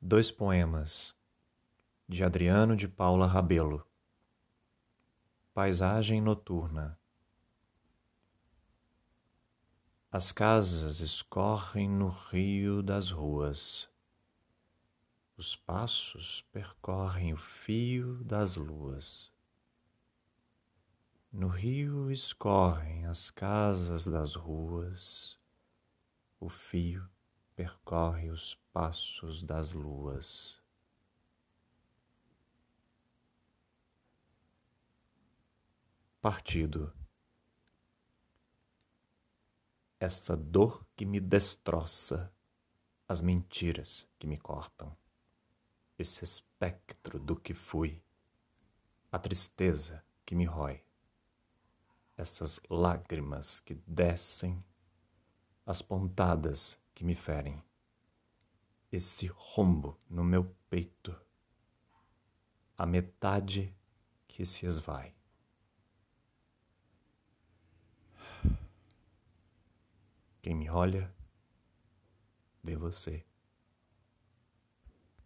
Dois poemas de Adriano de Paula Rabelo. Paisagem noturna. As casas escorrem no rio das ruas. Os passos percorrem o fio das luas. No rio escorrem as casas das ruas. O fio percorre os passos das luas. Partido. Essa dor que me destroça, as mentiras que me cortam, esse espectro do que fui, a tristeza que me rói, essas lágrimas que descem, as pontadas que me ferem, esse rombo no meu peito, a metade que se esvai. Quem me olha, vê você.